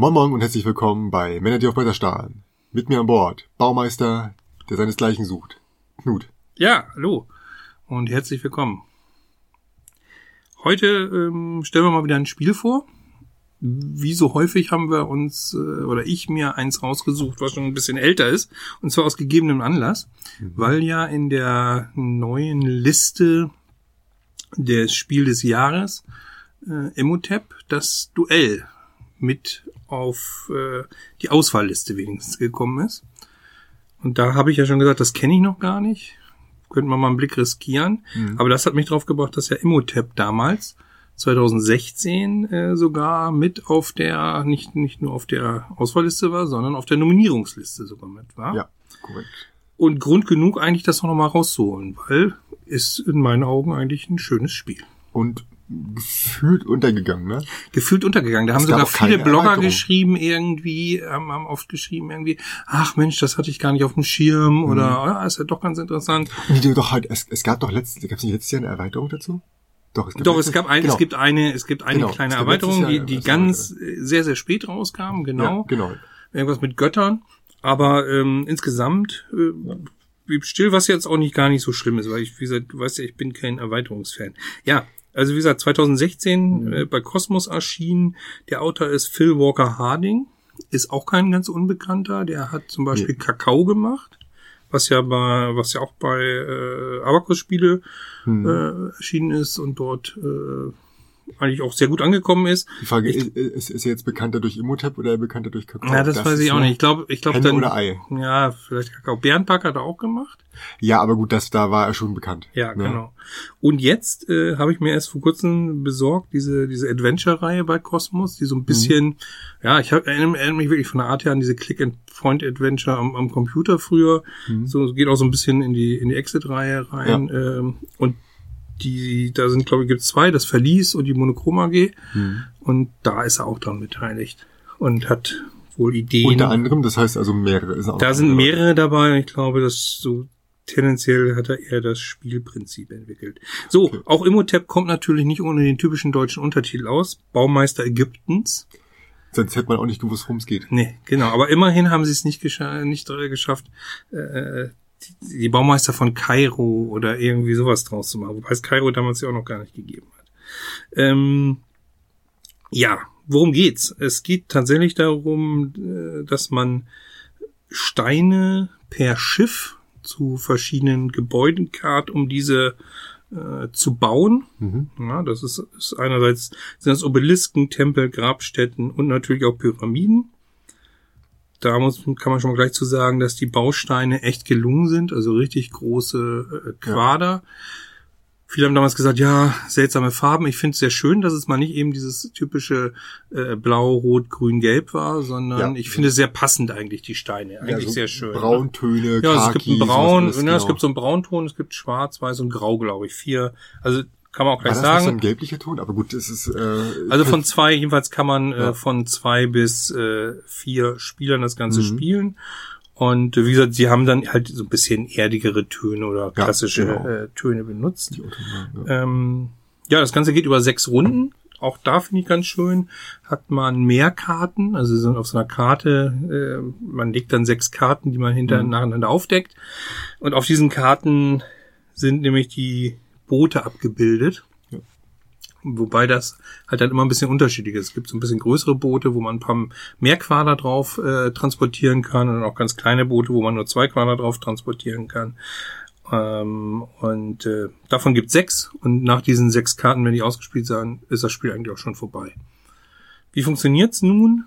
Moin Moin und herzlich willkommen bei Männer, die auf Bretter starren. Mit mir an Bord, Baumeister, der seinesgleichen sucht. Knut. Ja, hallo und herzlich willkommen. Heute ähm, stellen wir mal wieder ein Spiel vor. Wie so häufig haben wir uns, äh, oder ich mir eins rausgesucht, was schon ein bisschen älter ist, und zwar aus gegebenem Anlass, mhm. weil ja in der neuen Liste des Spiel des Jahres äh, Emotep das Duell mit auf äh, die Auswahlliste wenigstens gekommen ist. Und da habe ich ja schon gesagt, das kenne ich noch gar nicht. Könnten wir mal einen Blick riskieren. Mhm. Aber das hat mich drauf gebracht, dass ja Imhotep damals 2016 äh, sogar mit auf der, nicht, nicht nur auf der Auswahlliste war, sondern auf der Nominierungsliste sogar mit war. Ja, korrekt. Und Grund genug eigentlich, das noch mal rauszuholen, weil ist in meinen Augen eigentlich ein schönes Spiel. Und gefühlt untergegangen, ne? Gefühlt untergegangen. Da es haben sogar viele Blogger geschrieben irgendwie, haben, haben oft geschrieben irgendwie, ach Mensch, das hatte ich gar nicht auf dem Schirm mhm. oder ja, ist ja doch ganz interessant. Nee, doch halt, es, es gab doch letztes, gab es nicht letztes Jahr eine Erweiterung dazu? Doch, es, gab doch, es gab ein, genau. es gibt eine, es gibt eine genau. kleine Erweiterung, die, die ganz sehr, sehr spät rauskam, genau. Ja, genau. Irgendwas mit Göttern. Aber ähm, insgesamt äh, blieb still, was jetzt auch nicht gar nicht so schlimm ist, weil ich, wie gesagt, du weißt ja, ich bin kein Erweiterungsfan. Ja, also wie gesagt, 2016 mhm. äh, bei Cosmos erschienen. Der Autor ist Phil Walker Harding, ist auch kein ganz unbekannter. Der hat zum Beispiel nee. Kakao gemacht, was ja bei, was ja auch bei äh, Abacus-Spiele mhm. äh, erschienen ist und dort äh, eigentlich auch sehr gut angekommen ist. Die Frage ich, ist, ist er jetzt bekannter durch Imhotep oder bekannter durch Kakao? Ja, das, das weiß ich auch nicht. Ich glaube, ich glaube dann oder Ei. Ja, vielleicht Kakao. Bärenpack hat er auch gemacht. Ja, aber gut, das da war er schon bekannt. Ja, ne? genau. Und jetzt äh, habe ich mir erst vor kurzem besorgt diese diese Adventure-Reihe bei Cosmos, die so ein bisschen, mhm. ja, ich hab, erinnere, erinnere mich wirklich von der Art her an diese Click-and-Point-Adventure am, am Computer früher. Mhm. So geht auch so ein bisschen in die in die Exit-Reihe rein. Ja. Ähm, und die, da sind, glaube ich, gibt zwei, das Verlies und die Monochrom AG. Mhm. Und da ist er auch dran beteiligt und hat wohl Ideen. Unter anderem, das heißt also mehrere. da sind mehrere dabei. Ich glaube, dass so tendenziell hat er eher das Spielprinzip entwickelt. So, okay. auch Imhotep kommt natürlich nicht ohne den typischen deutschen Untertitel aus. Baumeister Ägyptens. Sonst hätte man auch nicht gewusst, worum es geht. Nee, genau. Aber immerhin haben sie es nicht, gescha nicht geschafft, äh, die, Baumeister von Kairo oder irgendwie sowas draus zu machen, wobei es Kairo damals ja auch noch gar nicht gegeben hat. Ähm, ja, worum geht's? Es geht tatsächlich darum, äh, dass man Steine per Schiff zu verschiedenen Gebäuden karrt, um diese äh, zu bauen. Mhm. Ja, das ist, ist einerseits sind das Obelisken, Tempel, Grabstätten und natürlich auch Pyramiden da muss, kann man schon mal gleich zu sagen, dass die Bausteine echt gelungen sind, also richtig große äh, Quader. Ja. Viele haben damals gesagt, ja, seltsame Farben. Ich finde es sehr schön, dass es mal nicht eben dieses typische äh, Blau, Rot, Grün, Gelb war, sondern ja. ich finde sehr passend eigentlich die Steine. Eigentlich ja, so sehr schön. Ne? Brauntöne, ne? Ja, also es gibt ein Braun, ja, genau. es gibt so einen Braunton, es gibt Schwarz, Weiß und Grau, glaube ich. Vier. Also kann man auch gleich War das sagen. Ist ein gelblicher Ton, aber gut, es ist. Äh, also von zwei, jedenfalls kann man äh, ja. äh, von zwei bis äh, vier Spielern das Ganze mhm. spielen. Und äh, wie gesagt, sie haben dann halt so ein bisschen erdigere Töne oder klassische ja, genau. äh, Töne benutzt. Ja. Ähm, ja, das Ganze geht über sechs Runden. Auch da finde ich ganz schön, hat man mehr Karten, also sie sind auf so einer Karte, äh, man legt dann sechs Karten, die man hinter mhm. nacheinander aufdeckt. Und auf diesen Karten sind nämlich die Boote abgebildet. Wobei das halt dann immer ein bisschen unterschiedlich ist. Es gibt so ein bisschen größere Boote, wo man ein paar mehr Quader drauf äh, transportieren kann und auch ganz kleine Boote, wo man nur zwei Quader drauf transportieren kann. Ähm, und äh, davon gibt sechs und nach diesen sechs Karten, wenn die ausgespielt sind, ist das Spiel eigentlich auch schon vorbei. Wie funktioniert's nun?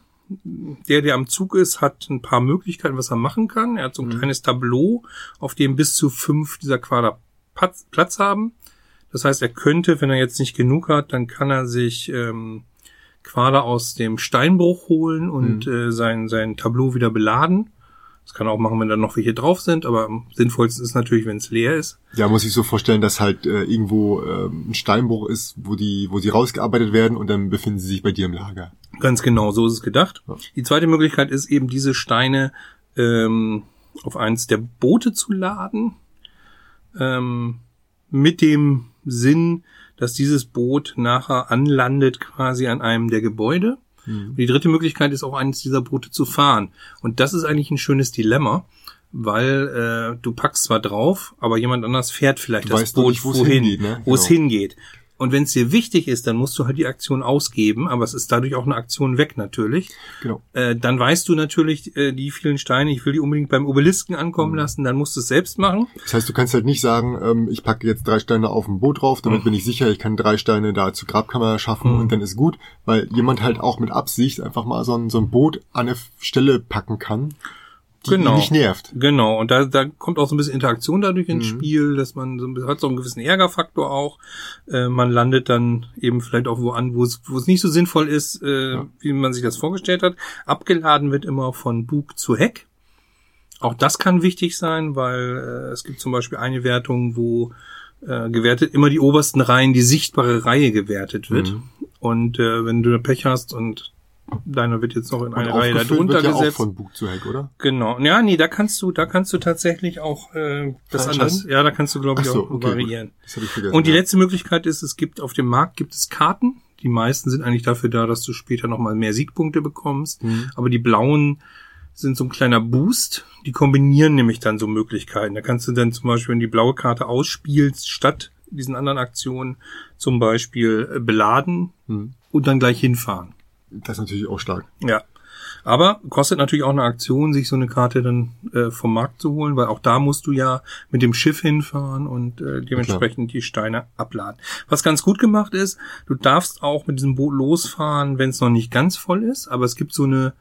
Der, der am Zug ist, hat ein paar Möglichkeiten, was er machen kann. Er hat so ein mhm. kleines Tableau, auf dem bis zu fünf dieser Quader Platz haben. Das heißt, er könnte, wenn er jetzt nicht genug hat, dann kann er sich ähm, Quader aus dem Steinbruch holen und mhm. äh, sein, sein Tableau wieder beladen. Das kann er auch machen, wenn da noch welche drauf sind, aber am sinnvollsten ist natürlich, wenn es leer ist. Ja, muss ich so vorstellen, dass halt äh, irgendwo äh, ein Steinbruch ist, wo die, wo sie rausgearbeitet werden und dann befinden sie sich bei dir im Lager. Ganz genau, so ist es gedacht. Ja. Die zweite Möglichkeit ist eben diese Steine ähm, auf eins der Boote zu laden. Ähm, mit dem Sinn, dass dieses Boot nachher anlandet quasi an einem der Gebäude. Mhm. die dritte Möglichkeit ist auch eines dieser Boote zu fahren. Und das ist eigentlich ein schönes Dilemma, weil äh, du packst zwar drauf, aber jemand anders fährt vielleicht Du das Boot nicht, wo es wohin, hingeht, ne? wo es Genau. hingeht. Und wenn es dir wichtig ist, dann musst du halt die Aktion ausgeben, aber es ist dadurch auch eine Aktion weg natürlich. Genau. Äh, dann weißt du natürlich, äh, die vielen Steine, ich will die unbedingt beim Obelisken ankommen lassen, dann musst du es selbst machen. Das heißt, du kannst halt nicht sagen, ähm, ich packe jetzt drei Steine auf ein Boot drauf, damit bin ich sicher, ich kann drei Steine da zur Grabkammer schaffen und dann ist gut, weil jemand halt auch mit Absicht einfach mal so ein, so ein Boot an eine Stelle packen kann, die Genau. nicht nervt. Genau, und da, da kommt auch so ein bisschen Interaktion dadurch ins Mhm. Spiel, dass man so ein hat so einen gewissen Ärgerfaktor auch. Äh, man landet dann eben vielleicht auch wo an, wo es, wo es nicht so sinnvoll ist, äh, wie man sich das vorgestellt hat. Abgeladen wird immer von Bug zu Heck. Auch das kann wichtig sein, weil äh, es gibt zum Beispiel eine Wertung, wo äh, gewertet immer die obersten Reihen, die sichtbare Reihe gewertet wird. Mhm. Und äh, wenn du Pech hast und deiner wird jetzt noch in eine Reihe aufgefüllt darunter wird ja auch gesetzt. von Bug zu Heck, oder? Genau. Ja, nee, da kannst du, da kannst du tatsächlich auch äh, das anders. Ja, da kannst du, glaube ich, so, auch okay, variieren. Und die ja. letzte Möglichkeit ist, es gibt auf dem Markt gibt es Karten. Die meisten sind eigentlich dafür da, dass du später nochmal mehr Siegpunkte bekommst. Mhm. Aber die blauen sind so ein kleiner Boost. Die kombinieren nämlich dann so Möglichkeiten. Da kannst du dann zum Beispiel, wenn die blaue Karte ausspielst, statt diesen anderen Aktionen zum Beispiel äh, beladen Mhm. und dann gleich hinfahren. Das ist natürlich auch stark. Ja. Aber kostet natürlich auch eine Aktion, sich so eine Karte dann äh, vom Markt zu holen, weil auch da musst du ja mit dem Schiff hinfahren und äh, dementsprechend die Steine abladen. Was ganz gut gemacht ist, du darfst auch mit diesem Boot losfahren, wenn es noch nicht ganz voll ist, aber es gibt so eine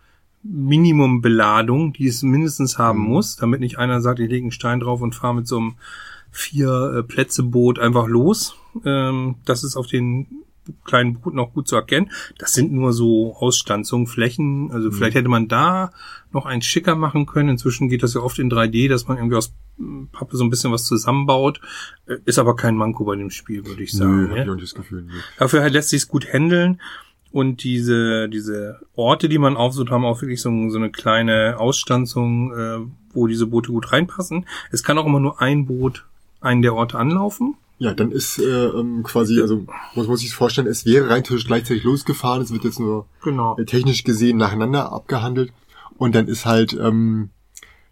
Minimumbeladung, die es mindestens haben muss, damit nicht einer sagt, ich lege einen Stein drauf und fahre mit so einem vier äh, Plätze Boot einfach los. Ähm, das ist auf den kleinen Booten noch gut zu erkennen. Das sind nur so Ausstanzungen, Flächen. Also vielleicht hätte man da noch einen schicker machen können. Inzwischen geht das ja oft in 3D, dass man irgendwie aus Pappe so ein bisschen was zusammenbaut. Äh, Ist aber kein Manko bei dem Spiel, würde ich sagen. Nö, hab ne? ich auch nicht das Gefühl. Nö. Dafür halt lässt sich gut handeln. Und diese, diese Orte, die man aufsucht, haben auch wirklich so, so eine kleine Ausstanzung, äh, wo diese Boote gut reinpassen. Es kann auch immer nur ein Boot einen der Orte anlaufen. Ja, dann ist äh, ähm, quasi, also muss man sich vorstellen, es wäre rein theoretisch gleichzeitig losgefahren, es wird jetzt nur Genau. äh, technisch gesehen nacheinander abgehandelt und dann ist halt ähm,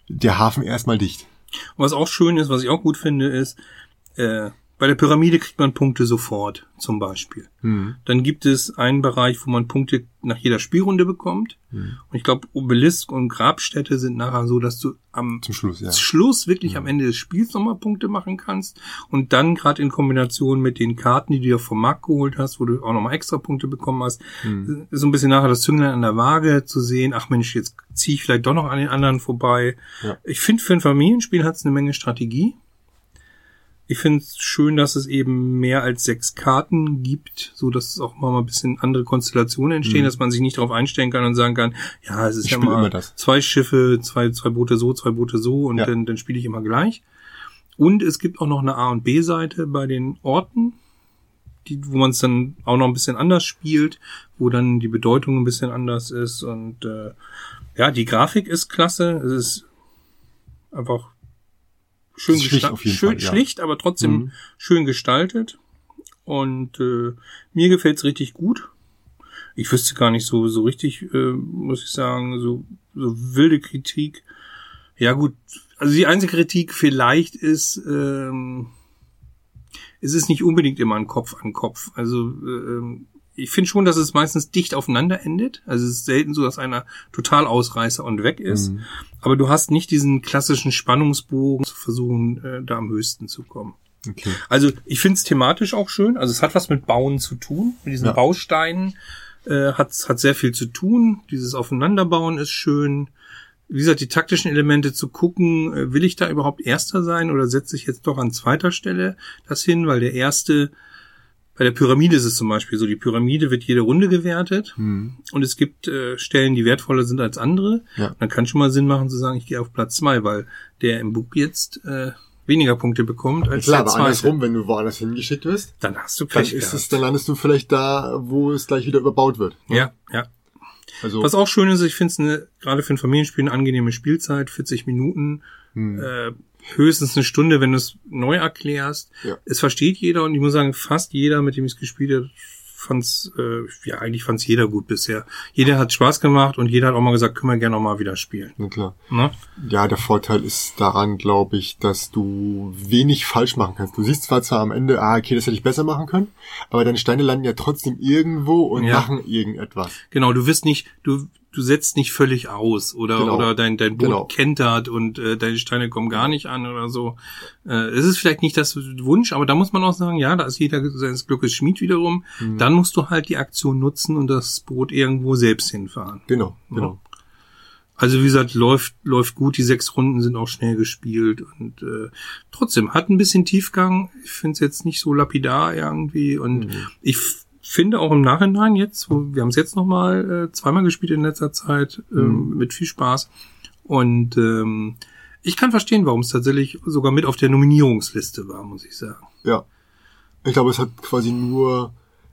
der Hafen erstmal dicht. Und was auch schön ist, was ich auch gut finde, ist, äh, bei der Pyramide kriegt man Punkte sofort, zum Beispiel. Mhm. Dann gibt es einen Bereich, wo man Punkte nach jeder Spielrunde bekommt. Und ich glaube, Obelisk und Grabstätte sind nachher so, dass du am Schluss, ja. Schluss wirklich am Ende des Spiels nochmal Punkte machen kannst. Und dann gerade in Kombination mit den Karten, die du dir vom Markt geholt hast, wo du auch nochmal extra Punkte bekommen hast, ist so ein bisschen nachher das Zünglein an der Waage zu sehen, ach Mensch, jetzt ziehe ich vielleicht doch noch an den anderen vorbei. Ja. Ich finde, für ein Familienspiel hat es eine Menge Strategie. Ich finde es schön, dass es eben mehr als sechs Karten gibt, so dass es auch mal ein bisschen andere Konstellationen entstehen, dass man sich nicht darauf einstellen kann und sagen kann, ja, es ist Mhm. Ich ja mal zwei Schiffe, zwei, zwei Boote so, zwei Boote so und Ja. dann, dann spiele ich immer gleich. Und es gibt auch noch eine A- und B-Seite bei den Orten, die, wo man es dann auch noch ein bisschen anders spielt, wo dann die Bedeutung ein bisschen anders ist. Und äh, ja, die Grafik ist klasse. Es ist einfach schön Es ist schlicht gesta- auf jeden schön Fall, ja. schlicht, aber trotzdem Mhm. schön gestaltet. Und äh, mir gefällt's richtig gut. Ich wüsste gar nicht so so richtig, äh, muss ich sagen, so, so wilde Kritik. Ja gut, also die einzige Kritik vielleicht ist, ähm, es ist nicht unbedingt immer ein Kopf an Kopf. Also äh, ähm, ich finde schon, dass es meistens dicht aufeinander endet. Also es ist selten so, dass einer total ausreißer und weg ist. Mhm. Aber du hast nicht diesen klassischen Spannungsbogen zu versuchen, äh, da am höchsten zu kommen. Okay. Also ich finde es thematisch auch schön. Also es hat was mit Bauen zu tun. Mit diesen Ja. Bausteinen äh, hat hat sehr viel zu tun. Dieses Aufeinanderbauen ist schön. Wie gesagt, die taktischen Elemente zu gucken, äh, will ich da überhaupt Erster sein oder setze ich jetzt doch an zweiter Stelle das hin, weil der Erste, bei der Pyramide ist es zum Beispiel so, die Pyramide wird jede Runde gewertet Mhm. und es gibt äh, Stellen, die wertvoller sind als andere. Ja. Dann kann schon mal Sinn machen zu sagen, ich gehe auf Platz zwei, weil der im Buch jetzt äh, weniger Punkte bekommt als Klar, der zweite. andersrum, wenn du woanders hingeschickt wirst, Dann hast du dann Pech ist gehabt. es, dann landest du vielleicht da, wo es gleich wieder überbaut wird. Ja, ja. Also Was auch schön ist, ich finde es gerade für ein Familienspiel eine angenehme Spielzeit, 40 Minuten, hm. äh, höchstens eine Stunde, wenn du es neu erklärst. Ja. Es versteht jeder und ich muss sagen, fast jeder, mit dem ich es gespielt habe, fand's, äh, ja, eigentlich fand's jeder gut bisher. Jeder hat Spaß gemacht und jeder hat auch mal gesagt, können wir gerne noch mal wieder spielen. Na klar. Ne? Ja, der Vorteil ist daran, glaube ich, dass du wenig falsch machen kannst. Du siehst zwar zwar am Ende, ah, okay, das hätte ich besser machen können, aber deine Steine landen ja trotzdem irgendwo und ja. machen irgendetwas. Genau, du wirst nicht, du, du setzt nicht völlig aus oder genau. oder dein dein Boot genau. kentert und äh, deine Steine kommen gar nicht an oder so. Äh, es ist vielleicht nicht das Wunsch, aber da muss man auch sagen, ja, da ist jeder seines Glückes Schmied wiederum. Mhm. Dann musst du halt die Aktion nutzen und das Boot irgendwo selbst hinfahren. Genau, genau. Ja. Also wie gesagt, läuft läuft gut. Die sechs Runden sind auch schnell gespielt und äh, trotzdem hat ein bisschen Tiefgang. Ich finde es jetzt nicht so lapidar irgendwie und mhm. ich finde auch im Nachhinein jetzt, wir haben es jetzt nochmal äh, zweimal gespielt in letzter Zeit, ähm, mhm. mit viel Spaß. Und ähm, ich kann verstehen, warum es tatsächlich sogar mit auf der Nominierungsliste war, muss ich sagen. Ja. Ich glaube, es hat quasi nur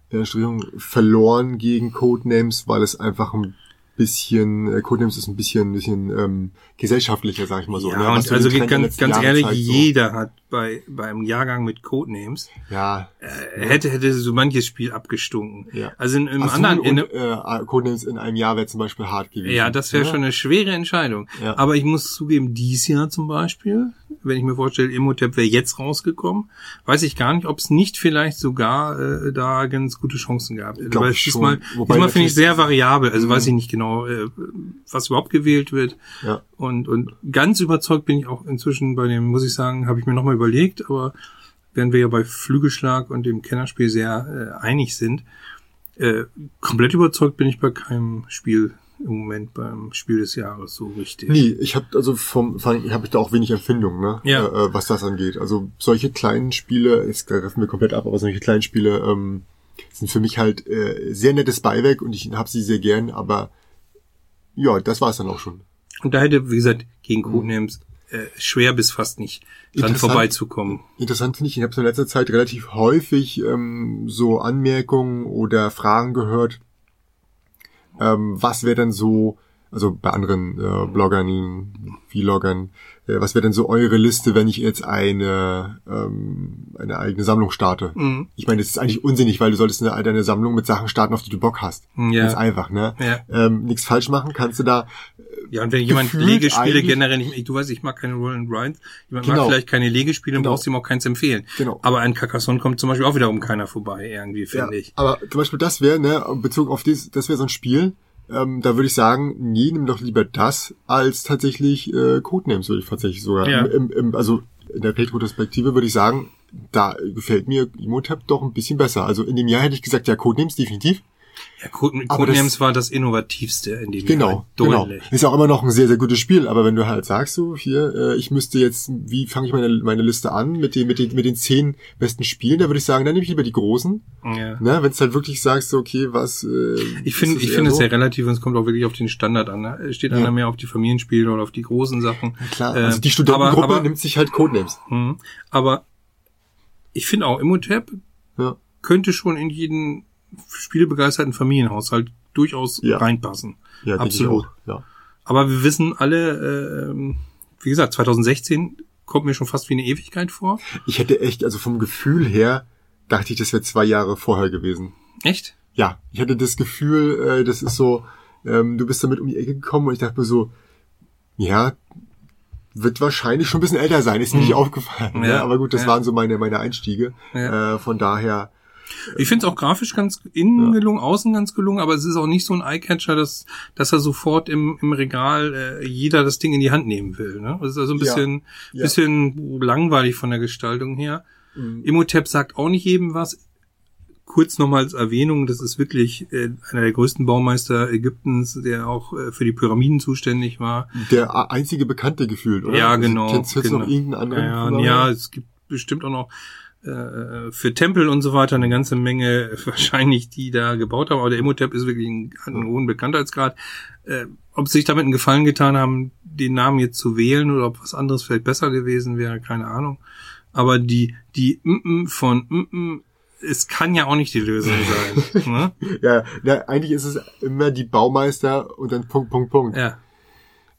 in der verloren gegen Codenames, weil es einfach ein bisschen, äh, Codenames ist ein bisschen, ein bisschen ähm, gesellschaftlicher, sag ich mal so. Ja, ne? und also ganz, ganz ehrlich, jeder so. hat bei beim Jahrgang mit Codenames ja, äh, hätte hätte so manches Spiel abgestunken. Ja. Also in, im Ach, anderen und, in, äh, Codenames in einem Jahr wäre zum Beispiel hart gewesen. Ja, das wäre ja? schon eine schwere Entscheidung. Ja. Aber ich muss zugeben, dies Jahr zum Beispiel, wenn ich mir vorstelle, Imhotep wäre jetzt rausgekommen, weiß ich gar nicht, ob es nicht vielleicht sogar äh, da ganz gute Chancen gab. Glaub Weil diesmal, diesmal finde ich sehr variabel. Also mhm. weiß ich nicht genau, äh, was überhaupt gewählt wird. Ja. Und, und ganz überzeugt bin ich auch inzwischen bei dem, muss ich sagen, habe ich mir nochmal überlegt, aber während wir ja bei Flügelschlag und dem Kennerspiel sehr äh, einig sind, äh, komplett überzeugt bin ich bei keinem Spiel im Moment beim Spiel des Jahres so richtig. Nee, ich habe also vom habe ich da auch wenig Empfindung, ne? Ja. Äh, äh, was das angeht. Also solche kleinen Spiele, jetzt greifen wir komplett ab, aber solche kleinen Spiele ähm, sind für mich halt äh, sehr nettes Beiwerk und ich habe sie sehr gern, aber ja, das war es dann auch schon. Und da hätte, wie gesagt, gegen Codenames äh, schwer bis fast nicht dran vorbeizukommen. Interessant finde ich, ich habe in letzter Zeit relativ häufig ähm, so Anmerkungen oder Fragen gehört, ähm, was wäre denn so, also bei anderen äh, Bloggern, Vloggern, äh, was wäre denn so eure Liste, wenn ich jetzt eine ähm, eine eigene Sammlung starte? Mhm. Ich meine, das ist eigentlich unsinnig, weil du solltest eine, eine Sammlung mit Sachen starten, auf die du Bock hast. Ja. Ganz einfach, ne? Ja. Ähm, nichts falsch machen, kannst du da ja, und wenn jemand Legespiele generell nicht, du weißt, ich mag keine Roll and Grind, jemand genau. mag vielleicht keine Legespiele, genau. brauchst ihm auch keins empfehlen. Genau. Aber an Carcassonne kommt zum Beispiel auch wiederum keiner vorbei, irgendwie, finde ja, ich. Aber zum Beispiel das wäre, ne, bezogen auf das, das wäre so ein Spiel, ähm, da würde ich sagen, nee, nimm doch lieber das als tatsächlich äh, Codenames, würde ich tatsächlich sogar. Ja. Im, im, also in der Retrospektive würde ich sagen, da gefällt mir Imhotep doch ein bisschen besser. Also in dem Jahr hätte ich gesagt, ja, Codenames definitiv. Ja, Codenames war das innovativste in dem Genau, genau. Ist auch immer noch ein sehr, sehr gutes Spiel, aber wenn du halt sagst, so hier, äh, ich müsste jetzt, wie fange ich meine, meine Liste an mit den, mit den, mit den zehn besten Spielen, da würde ich sagen, dann nehme ich lieber die großen. Ja. Ne, wenn es halt wirklich sagst, so, okay, was. Äh, ich finde, ich finde so? es sehr relativ und es kommt auch wirklich auf den Standard an. Ne? Steht einer ja. mehr auf die Familienspiele oder auf die großen Sachen. Ja, klar, also die Studentengruppe aber, aber, nimmt sich halt Codenames. Mh, aber ich finde auch Imhotep ja. könnte schon in jeden spielebegeisterten Familienhaushalt durchaus ja. reinpassen. Ja, absolut. Ja. Aber wir wissen alle, äh, wie gesagt, 2016 kommt mir schon fast wie eine Ewigkeit vor. Ich hätte echt, also vom Gefühl her, dachte ich, das wäre zwei Jahre vorher gewesen. Echt? Ja, ich hatte das Gefühl, äh, das ist so, ähm, du bist damit um die Ecke gekommen und ich dachte mir so, ja, wird wahrscheinlich schon ein bisschen älter sein, ist mir hm. nicht aufgefallen. Ja, ne? Aber gut, das ja. waren so meine, meine Einstiege. Ja. Äh, von daher, ich finde es auch grafisch ganz innen ja. gelungen, außen ganz gelungen, aber es ist auch nicht so ein Eyecatcher, dass, dass er sofort im, im Regal äh, jeder das Ding in die Hand nehmen will. Ne? Das ist also ein bisschen, ja. Ja. bisschen langweilig von der Gestaltung her. Mhm. Imhotep sagt auch nicht jedem was. Kurz nochmal als Erwähnung, das ist wirklich äh, einer der größten Baumeister Ägyptens, der auch äh, für die Pyramiden zuständig war. Der einzige Bekannte gefühlt, oder? Ja, genau. Kennst du jetzt genau. noch irgendeinen anderen? Ja, ja, es gibt bestimmt auch noch äh, für Tempel und so weiter eine ganze Menge wahrscheinlich, die da gebaut haben. Aber der Imhotep ist wirklich ein, einen hohen Bekanntheitsgrad. Äh, ob sie sich damit einen Gefallen getan haben, den Namen jetzt zu wählen oder ob was anderes vielleicht besser gewesen wäre, keine Ahnung. Aber die, die M -M von M -M, es kann ja auch nicht die Lösung sein. ne? ja, ja, eigentlich ist es immer die Baumeister und dann Punkt, Punkt, Punkt. Ja.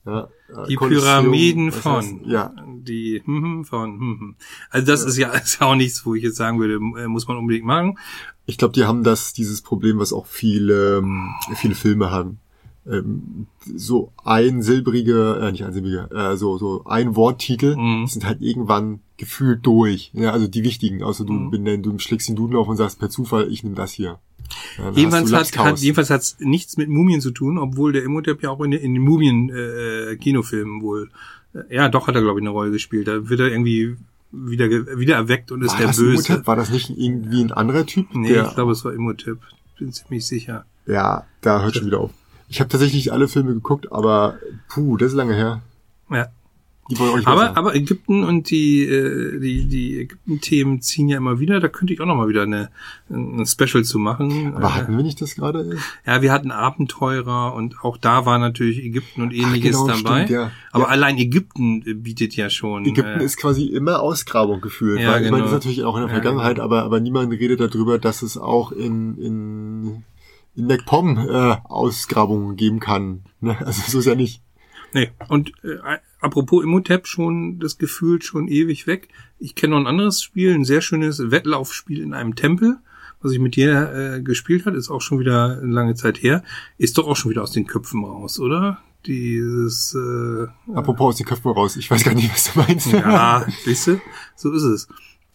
Ja, die Pyramiden von. Heißt, ja. Die hm, hm, von. Hm, hm. Also das ja. ist ja ist ja auch nichts, wo ich jetzt sagen würde, äh, muss man unbedingt machen. Ich glaube, die haben das, dieses Problem, was auch viele, ähm, viele Filme haben. Ähm, so ein silbriger, äh, nicht ein silbriger, äh, so, so ein Worttitel Mhm. sind halt irgendwann gefühlt durch. Ja, also die wichtigen, außer du, Mhm. benenn, du schlägst den Duden auf und sagst per Zufall, ich nehme das hier. Ja, Jedenfalls hat, hat jedenfalls hat's nichts mit Mumien zu tun, obwohl der Imhotep ja auch in, den- in den Mumien äh, Kinofilmen wohl äh, ja doch hat er glaube ich eine Rolle gespielt. Da wird er irgendwie wieder wieder erweckt und ist war der das Böse. Imhotep? War das nicht irgendwie ein anderer Typ? Nee, der, ich glaube es war Imhotep. Bin ziemlich sicher. Ja, da hört schon wieder auf. Ich habe tatsächlich alle Filme geguckt, aber puh, das ist lange her. Ja. Die auch nicht Aber, aber Ägypten und die, äh, die, die Ägypten-Themen ziehen ja immer wieder. Da könnte ich auch noch mal wieder eine, ein Special zu machen. aber hatten wir nicht das gerade? Ja, wir hatten Abenteurer und auch da war natürlich Ägypten und ähnliches genau, dabei. stimmt, ja. Aber Ja. allein Ägypten bietet ja schon. Ägypten äh, ist quasi immer Ausgrabung gefühlt. Ja, weil, Ich meine, genau. das ist natürlich auch in der Ja, Vergangenheit, genau. aber, aber niemand redet darüber, dass es auch in, in, in MacPom äh, Ausgrabungen geben kann. Ne? Also so ist ja nicht. Nee, und äh, apropos Imhotep schon das Gefühl schon ewig weg. Ich kenne noch ein anderes Spiel, ein sehr schönes Wettlaufspiel in einem Tempel, was ich mit dir äh, gespielt hat, ist auch schon wieder eine lange Zeit her. Ist doch auch schon wieder aus den Köpfen raus, oder? Dieses äh, Apropos aus den Köpfen raus, ich weiß gar nicht, was du meinst. Ja, siehst du? So ist es.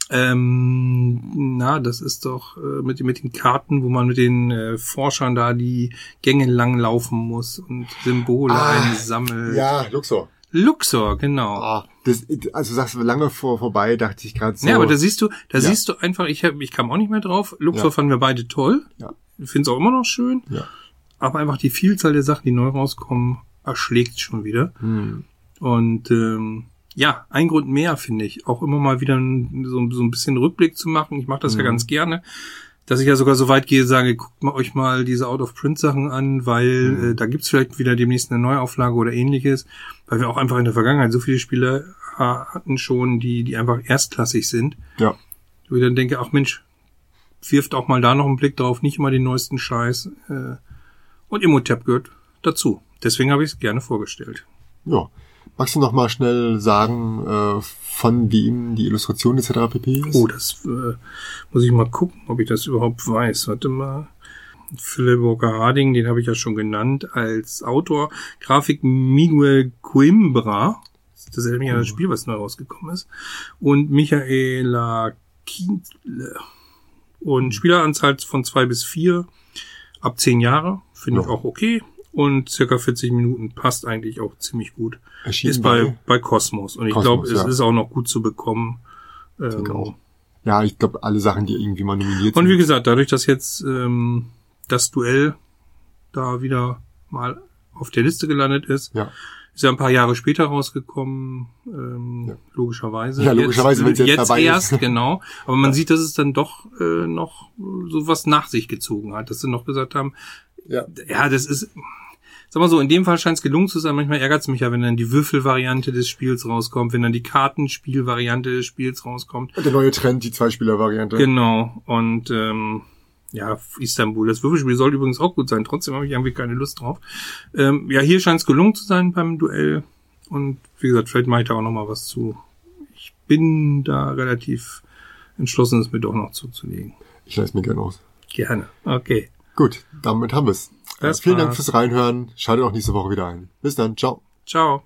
Ähm, na, das ist doch äh, mit, mit den Karten, wo man mit den äh, Forschern da die Gänge lang laufen muss und Symbole Ah, einsammelt. ja, Luxor. Luxor, genau. Ah, das, also sagst du lange vor vorbei, dachte ich gerade so. Ja, aber da siehst du, da Ja. siehst du einfach, ich, hab, ich kam auch nicht mehr drauf. Luxor Ja. fanden wir beide toll. Ja. Ich finde es auch immer noch schön. Ja. Aber einfach die Vielzahl der Sachen, die neu rauskommen, erschlägt schon wieder. Hm. Und ähm, ja, ein Grund mehr, finde ich, auch immer mal wieder so, so ein bisschen Rückblick zu machen. Ich mache das ja Mhm. ganz gerne. Dass ich ja sogar so weit gehe, sage, guckt mal euch mal diese Out-of-Print-Sachen an, weil Mhm. äh, da gibt's vielleicht wieder demnächst eine Neuauflage oder ähnliches, weil wir auch einfach in der Vergangenheit so viele Spiele ha- hatten schon, die, die einfach erstklassig sind. Ja. Wo ich dann denke, ach Mensch, wirft auch mal da noch einen Blick drauf, nicht immer den neuesten Scheiß. Äh, und Imhotep gehört dazu. Deswegen habe ich es gerne vorgestellt. Ja. Magst du noch mal schnell sagen, äh, von wem die Illustration etc. pp ist? Oh, das äh, muss ich mal gucken, ob ich das überhaupt weiß. Warte mal. Philip Walker Harding, den habe ich ja schon genannt als Autor. Grafik Miguel Coimbra. Das ist ja das Spiel, was neu rausgekommen ist. Und Michaela Kindle. Und Spieleranzahl von zwei bis vier. Ab zehn Jahre. Finde ich Ja. auch okay. Und circa 40 Minuten passt eigentlich auch ziemlich gut. Erschienen Ist bei, bei Cosmos. Und ich glaube, es ja. ist auch noch gut zu bekommen. Ähm, auch. Ja, ich glaube, alle Sachen, die irgendwie mal nominiert Und wie sind. gesagt, dadurch, dass jetzt ähm, das Duell da wieder mal auf der Liste gelandet ist, Ja. ist ja ein paar Jahre später rausgekommen, ähm, Ja. logischerweise. Ja, logischerweise, wenn es jetzt dabei ist. erst, genau. Aber man sieht, dass es dann doch äh, noch so was nach sich gezogen hat, dass sie noch gesagt haben, Ja. ja, das ist, sag mal so, in dem Fall scheint es gelungen zu sein. Manchmal ärgert es mich ja, wenn dann die Würfelvariante des Spiels rauskommt, wenn dann die Kartenspielvariante des Spiels rauskommt. Und der neue Trend, die Zweispieler-Variante. Genau. Und ähm, ja, Istanbul. Das Würfelspiel soll übrigens auch gut sein. Trotzdem habe ich irgendwie keine Lust drauf. Ähm, ja, hier scheint es gelungen zu sein beim Duell. Und wie gesagt, vielleicht mache ich da auch noch mal was zu. Ich bin da relativ entschlossen, es mir doch noch zuzulegen. Ich leise mir gerne aus. Gerne. Okay. Gut, damit haben wir's. Äh, Das vielen Dank fürs Reinhören. Schaltet auch nächste Woche wieder ein. Bis dann. Ciao. Ciao.